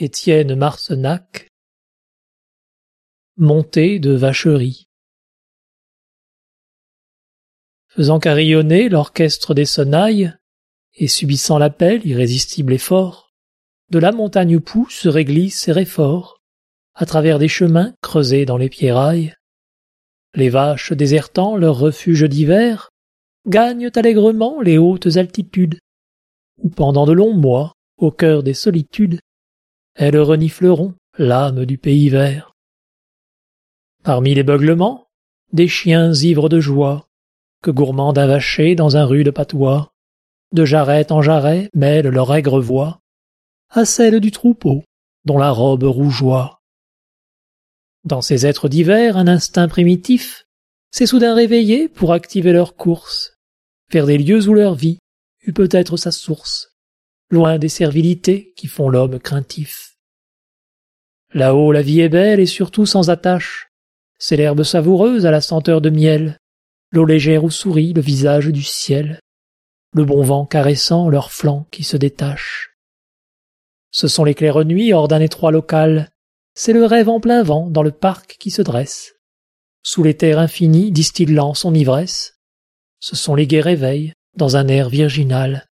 Étienne Montée de vacherie Faisant carillonner l'orchestre des sonnailles, et subissant l'appel irrésistible et fort, de la montagne pousse se réglisse et réfort, à travers des chemins creusés dans les pierrailles. Les vaches désertant leur refuge d'hiver gagnent allègrement les hautes altitudes, où pendant de longs mois, au cœur des solitudes, elles renifleront l'âme du pays vert. Parmi les beuglements, des chiens ivres de joie, que gourmands vacher dans un rude patois, de jarret en jarret mêlent leur aigre voix à celle du troupeau dont la robe rougeoie. Dans ces êtres divers, un instinct primitif s'est soudain réveillé pour activer leur course vers des lieux où leur vie eut peut-être sa source, loin des servilités qui font l'homme craintif. Là-haut la vie est belle et surtout sans attache. C'est l'herbe savoureuse à la senteur de miel, l'eau légère où sourit le visage du ciel, le bon vent caressant leurs flancs qui se détachent. Ce sont les claires nuits hors d'un étroit local, c'est le rêve en plein vent dans le parc qui se dresse. Sous les terres infinies distillant son ivresse, ce sont les gais réveils dans un air virginal.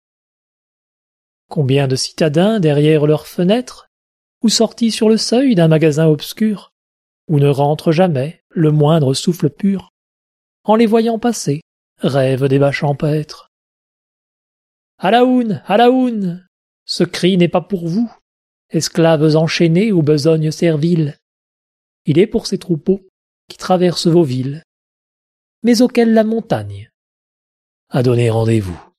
Combien de citadins derrière leurs fenêtres ou sortis sur le seuil d'un magasin obscur, où ne rentre jamais le moindre souffle pur, en les voyant passer, rêvent des bas champêtres. À la houne, à la houne Ce cri n'est pas pour vous, esclaves enchaînés aux besognes serviles. Il est pour ces troupeaux qui traversent vos villes, mais auxquels la montagne a donné rendez-vous.